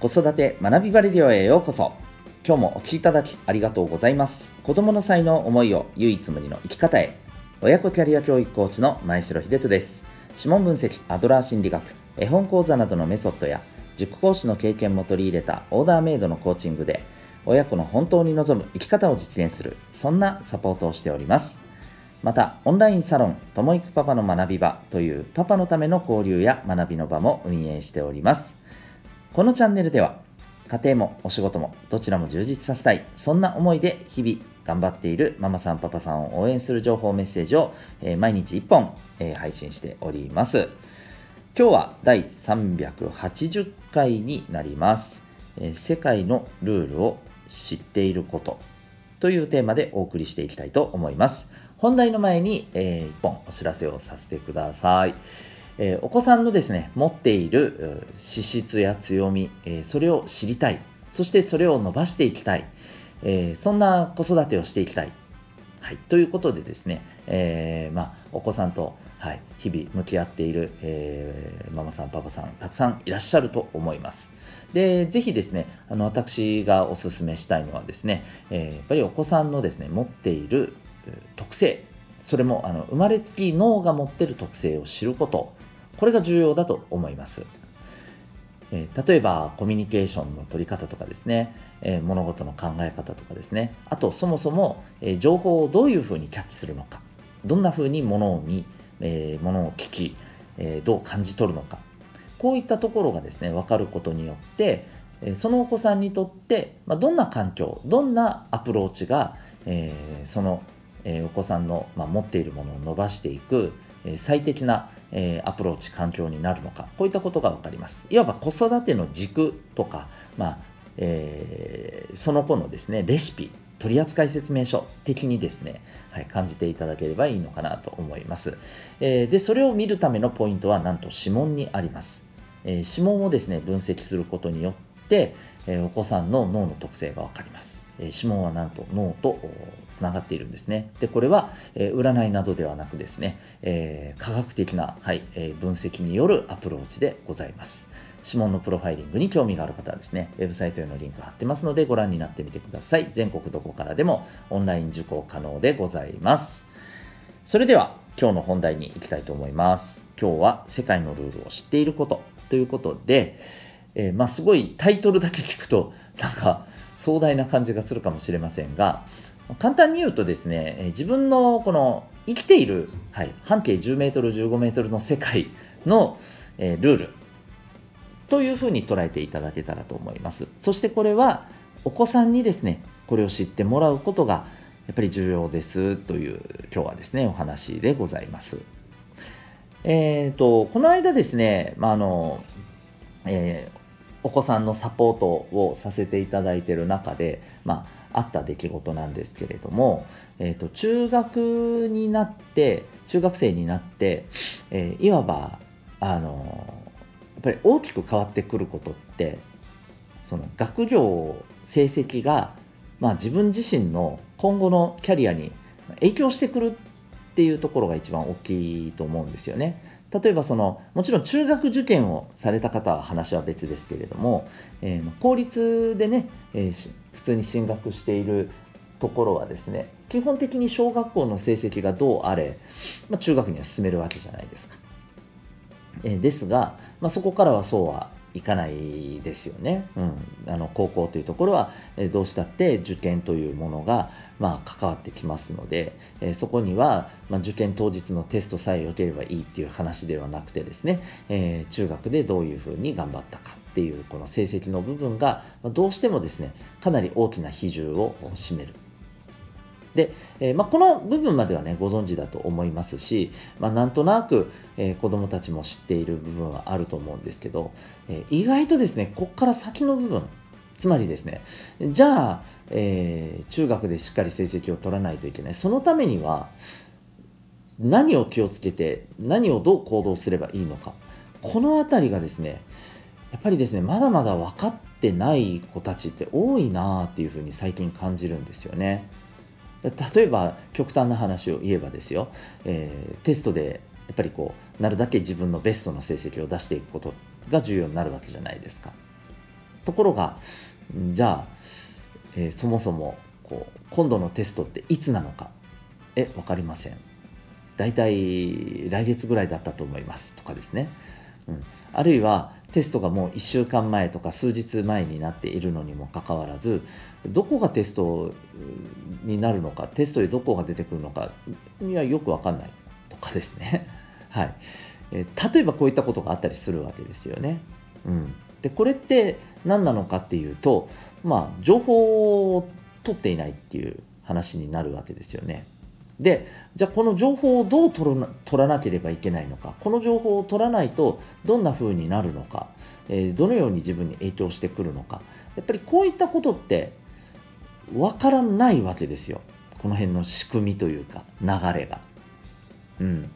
子育て学びバレディオへようこそ。今日もお聴きいただきありがとうございます。子供の才能思いを唯一無二の生き方へ。親子キャリア教育コーチの前城秀人です。指紋分析アドラー心理学絵本講座などのメソッドや塾講師の経験も取り入れたオーダーメイドのコーチングで親子の本当に望む生き方を実現するそんなサポートをしております。またオンラインサロンともいくパパの学び場というパパのための交流や学びの場も運営しております。このチャンネルでは家庭もお仕事もどちらも充実させたいそんな思いで日々頑張っているママさんパパさんを応援する情報メッセージを、毎日1本、配信しております。今日は第380回になります、世界のルールを知っていること。というテーマでお送りしていきたいと思います。本題の前に、えー、1本お知らせをさせてください。えー、お子さんのですね、持っている資質や強み、えー、それを知りたい。そしてそれを伸ばしていきたい。えー、そんな子育てをしていきたい。はい。ということでですね、えまあ、お子さんと、はい、日々向き合っている、えママさん、パパさん、たくさんいらっしゃると思います。で、ぜひですね、あの、私がお勧めしたいのはですね、えやっぱりお子さんのですね、持っている特性、それもあの生まれつき脳が持っている特性を知ることこれが重要だと思います。え、例えばコミュニケーションの取り方とかですね、え、物事の考え方とかですね。あとそもそも、え、情報をどういうふうにキャッチするのか。どんなふうに物を見、え物を聞き、えどう感じ取るのか。こういったところがですね分かることによってそのお子さんにとって、ま、どんな環境どんなアプローチが、えその、えお子さんの、ま、持っているものを伸ばしていく最適な、アプローチ、環境になるのか、こういったことが分かります。いわば子育ての軸とか、まあえー、その子のですね、レシピ、取扱説明書的にですね、はい、感じていただければいいのかなと思います。えー、で、それを見るためのポイントは、なんと指紋にあります。え指紋をですね、分析することによって、えお子さんの脳の特性が分かります。え指紋はなんと脳とつながっているんですね。で、これは、え占いなどではなくですね、え、科学的な、はいえ分析によるアプローチでございます。指紋のプロファイリングに興味がある方はですね、ウェブサイトへのリンク貼ってますのでご覧になってみてください。全国どこからでもオンライン受講可能でございます。それでは今日の本題に行きたいと思います。今日は世界のルールを知っていることということで、えー、まあすごいタイトルだけ聞くとなんか壮大な感じがするかもしれませんが簡単に言うとですね自分のこの生きている、はい、半径10メートル15メートルの世界の、えー、ルールというふうに捉えていただけたらと思います。そしてこれはお子さんにですねこれを知ってもらうことがやっぱり重要ですという今日はですねお話でございます。えーと、この間ですね、まあのえー、お子さんのサポートをさせていただいている中で、まあ、あった出来事なんですけれども、えーと、中学になって中学生になって、えー、いわばあのやっぱり大きく変わってくることってその学業成績が、まあ、自分自身の今後のキャリアに影響してくるっていうところが一番大きいと思うんですよね。例えばそのもちろん中学受験をされた方は話は別ですけれども、えー、公立でね、えー、普通に進学しているところはですね基本的に小学校の成績がどうあれ、まあ、中学には進めるわけじゃないですか。えー、ですが、まあ、そこからはそうはいかないですよね。うん、あの高校というところは、えどうしたって受験というものが、まあ、関わってきますので、えそこには、まあ、受験当日のテストさえ良ければいいっていう話ではなくてですね、えー、中学でどういうふうに頑張ったかっていうこの成績の部分が、まどうしてもですねかなり大きな比重を占める。で、えー、まあ、この部分まではねご存知だと思いますし、まあ、なんとなく、えー、子どもたちも知っている部分はあると思うんですけど、えー、意外とですねここから先の部分つまりですねじゃあ、え中学でしっかり成績を取らないといけないそのためには何を気をつけて何をどう行動すればいいのかこの辺りがですねやっぱりですねまだまだ分かってない子たちって多いなっていうふうに最近感じるんですよね。例えば極端な話を言えばですよ、えー、テストでやっぱりこうなるだけ自分のベストの成績を出していくことが重要になるわけじゃないですか。ところがじゃあ、えー、そもそもこう今度のテストっていつなのかえ分かりません。大体来月ぐらいだったと思いますとかですね、うん、あるいはテストがもう1週間前とか数日前になっているのにもかかわらずどこがテストになるのかテストでどこが出てくるのかいやよく分かんないとかですね、はい。え例えばこういったことがあったりするわけですよね。うん、でこれって何なのかっていうと、まあ、情報を取っていないっていう話になるわけですよね。でじゃあこの情報をどう取らなければいけないのか。この情報を取らないとどんな風になるのか、えー、どのように自分に影響してくるのか。やっぱりこういったことって分からないわけですよ。この辺の仕組みというか流れが。うん、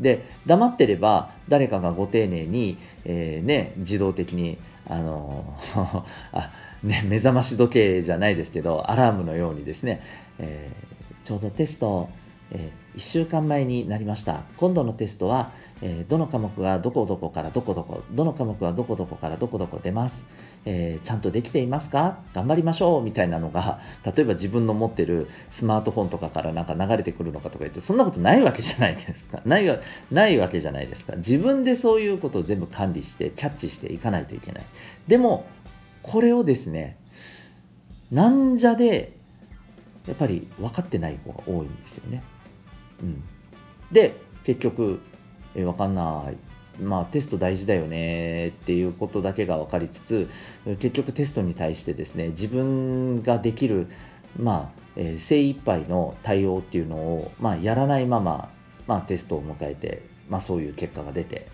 で黙ってれば誰かがご丁寧に、えー、ね、自動的にあの あ、ね、目覚まし時計じゃないですけどアラームのようにですね、えーちょうどテスト、えー、1週間前になりました。今度のテストは、え、どの科目がどこどこからどこどこ、どの科目はどこどこからどこどこ出ます。えー、ちゃんとできていますか？頑張りましょうみたいなのが、例えば自分の持ってるスマートフォンとかからなんか流れてくるのかとか言って、そんなことないわけじゃないですか。ないないわけじゃないですか。自分でそういうことを全部管理して、キャッチしていかないといけない。でも、これをですね、なんじゃでやっぱり分かってない子が多いんですよね。うん、で結局、え分かんないまあ、テスト大事だよねっていうことだけが分かりつつ結局テストに対してですね自分ができる、まあえー、精一杯の対応っていうのを、まあ、やらないまま、まあ、テストを迎えて、まあ、そういう結果が出て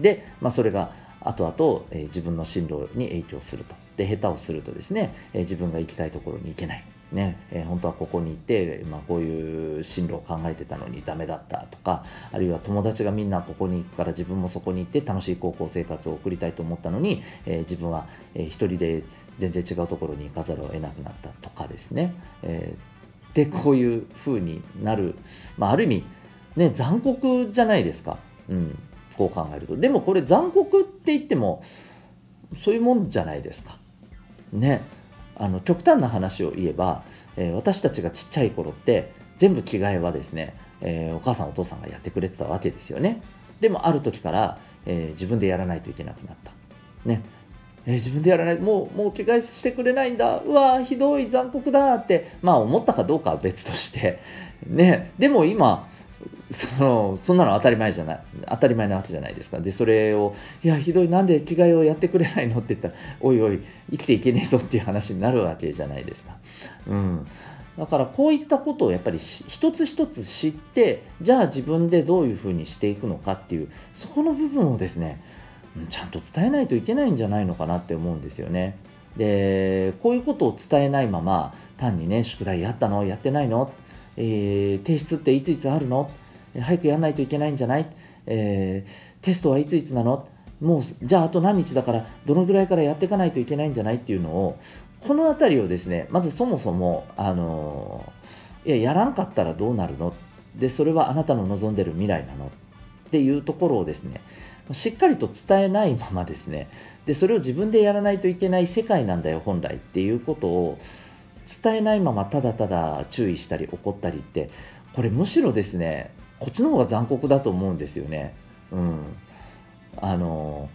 で、まあ、それが後々、えー、自分の進路に影響すると。で下手をするとですね、えー、自分が行きたいところに行けない。ねえー、本当はここに行って、まあ、こういう進路を考えてたのにダメだったとかあるいは友達がみんなここに行くから自分もそこに行って楽しい高校生活を送りたいと思ったのに、えー、自分は、えー、一人で全然違うところに行かざるを得なくなったとかですね、えー、でこういう風になる、まあ、ある意味、ね、残酷じゃないですか、うん、こう考えると。でもこれ残酷って言ってもそういうもんじゃないですか。ね。あの極端な話を言えば、えー、私たちがちっちゃい頃って全部着替えはですね、えー、お母さんお父さんがやってくれてたわけですよね。でもある時から、えー、自分でやらないといけなくなった。ね。え、自分でやらないもうもう着替えしてくれないんだ。うわひどい残酷だってまあ思ったかどうかは別として。ね。でも今そのそんなの当たり前じゃない。当たり前なわけじゃないですか。でそれをいやひどい。なんで着替えをやってくれないのって言ったらおいおい生きていけねえぞっていう話になるわけじゃないですか、うん、だからこういったことをやっぱり一つ一つ知ってじゃあ自分でどういうふうにしていくのかっていうそこの部分をですねちゃんと伝えないといけないんじゃないのかなって思うんですよね。でこういうことを伝えないまま単にね宿題やったの？やってないの、えー、提出っていついつあるの？早くやらないといけないんじゃない、えー、テストはいついつなの？もうじゃああと何日だからどのぐらいからやっていかないといけないんじゃない？っていうのをこの辺りをですねまずそもそもあのいややらんかったらどうなるの？でそれはあなたの望んでる未来なの？っていうところをですねしっかりと伝えないままですね。でそれを自分でやらないといけない世界なんだよ本来。っていうことを伝えないままただただ注意したり怒ったりってこれむしろですねこっちの方が残酷だと思うんですよね。うん、あの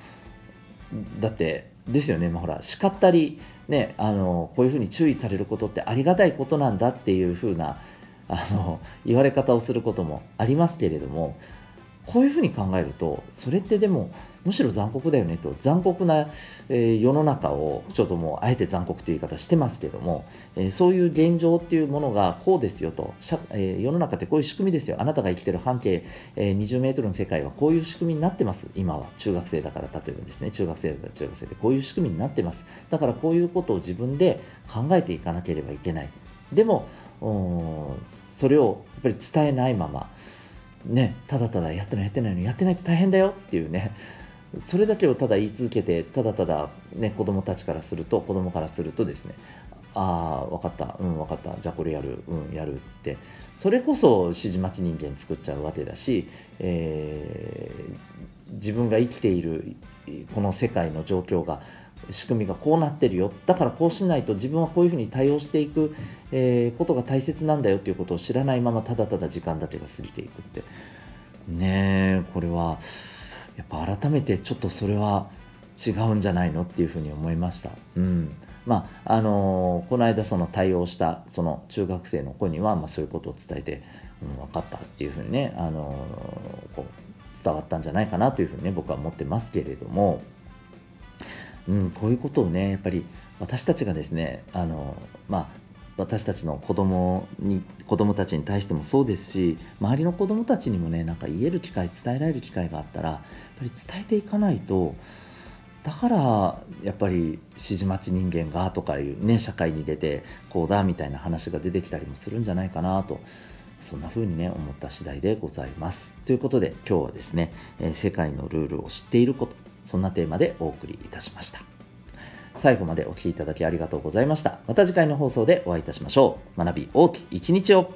だってですよね、まあ、ほら叱ったり、ね、あのこういうふうに注意されることってありがたいことなんだっていうふうなあの言われ方をすることもありますけれどもこういうふうに考えるとそれってでもむしろ残酷だよねと残酷な、えー、世の中をちょっともうあえて残酷という言い方してますけども、えー、そういう現状っていうものがこうですよと、えー、世の中ってこういう仕組みですよ。あなたが生きてる半径、えー、20メートルの世界はこういう仕組みになってます。今は。中学生だから例えばですね。中学生だから中学生でこういう仕組みになってます。だからこういうことを自分で考えていかなければいけない。でもそれをやっぱり伝えないままね、ただただやってないやってないのやってないと大変だよっていうね。それだけをただ言い続けてただただ、ね、子供たちからすると子供からするとですねああ分かったうん分かった。じゃあこれやるうんやるって。それこそ指示待ち人間作っちゃうわけだし、えー、自分が生きているこの世界の状況が仕組みがこうなってるよ。だからこうしないと自分はこういうふうに対応していく、えー、ことが大切なんだよっていうことを知らないままただただ時間だけが過ぎていくって。ねえこれはやっぱ改めてちょっとそれは違うんじゃないのっていうふうに思いました。うん。まああのー、この間その対応したその中学生の子には、まあ、そういうことを伝えて、うん、分かったっていうふうにね、あのー、こう伝わったんじゃないかなというふうにね僕は思ってますけれども、うん、こういうことをねやっぱり私たちがですねあのまあ私たちの子供に子供たちに対してもそうですし周りの子供たちにもねなんか言える機会伝えられる機会があったらやっぱり伝えていかないとだからやっぱり指示待ち人間がとかいうね社会に出てこうだみたいな話が出てきたりもするんじゃないかなとそんな風にね思った次第でございます。ということで今日はですね、え世界のルールを知っていることそんなテーマでお送りいたしました。最後までお聴きいただきありがとうございました。また次回の放送でお会いいたしましょう。学び大きい一日を。